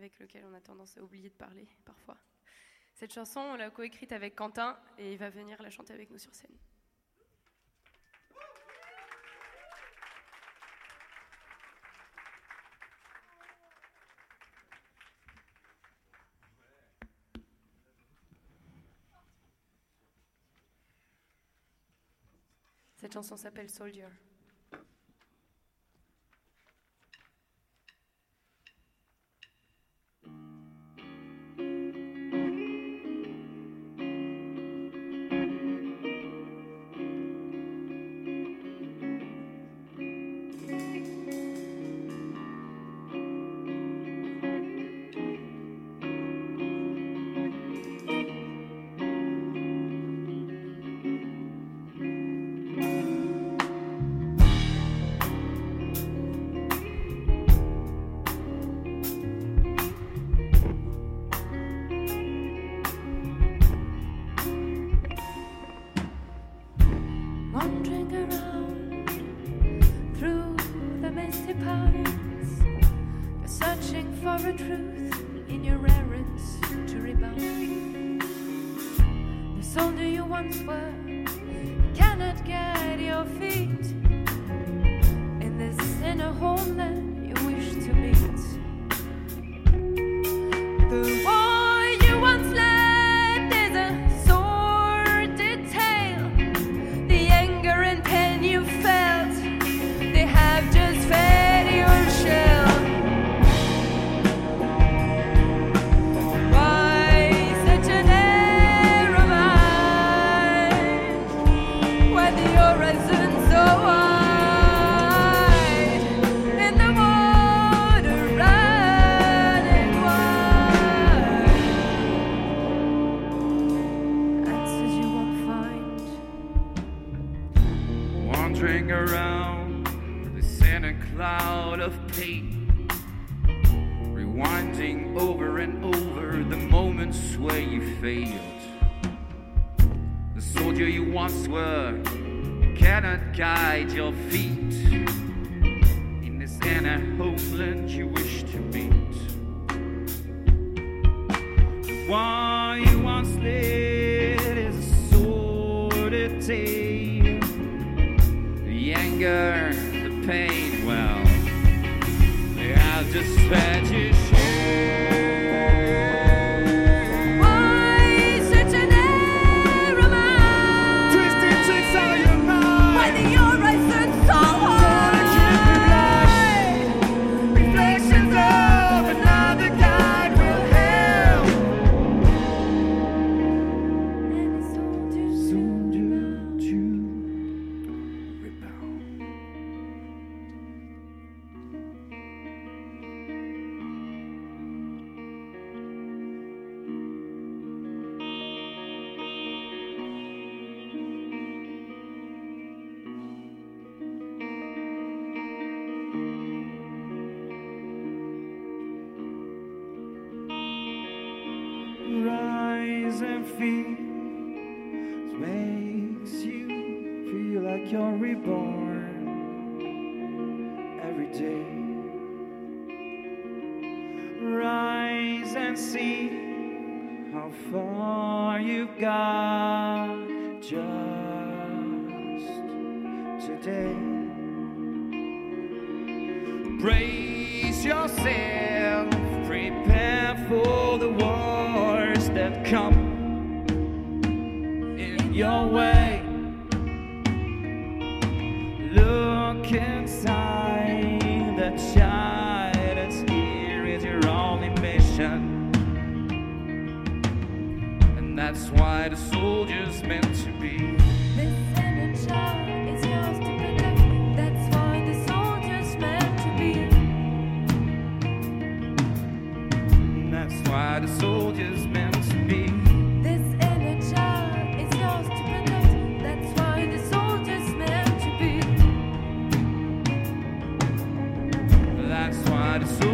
avec lequel on a tendance à oublier de parler parfois. Cette chanson, on l'a coécrite avec Quentin et il va venir la chanter avec nous sur scène. Cette chanson s'appelle Soldier. For a truth in your errands to rebound. The soldier you once were cannot get your feet in this inner homeland over and over the moments where you failed. The soldier you once were cannot guide your feet in this inner homeland you wish to meet. The one you once led is a sordid tale. The anger, the pain, well, have just your share. And makes you feel like you're reborn every day. Rise and see how far you've got just today. Brace yourself, prepare for your way. Look inside that child that's here is your only mission. And that's why the soldier's meant to be. This inner child is yours to protect. That's why the soldier's meant to be. And that's why the soldier's That's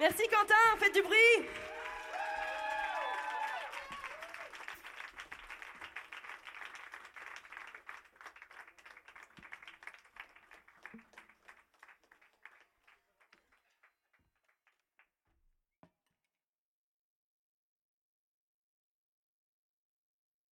Merci Quentin, faites du bruit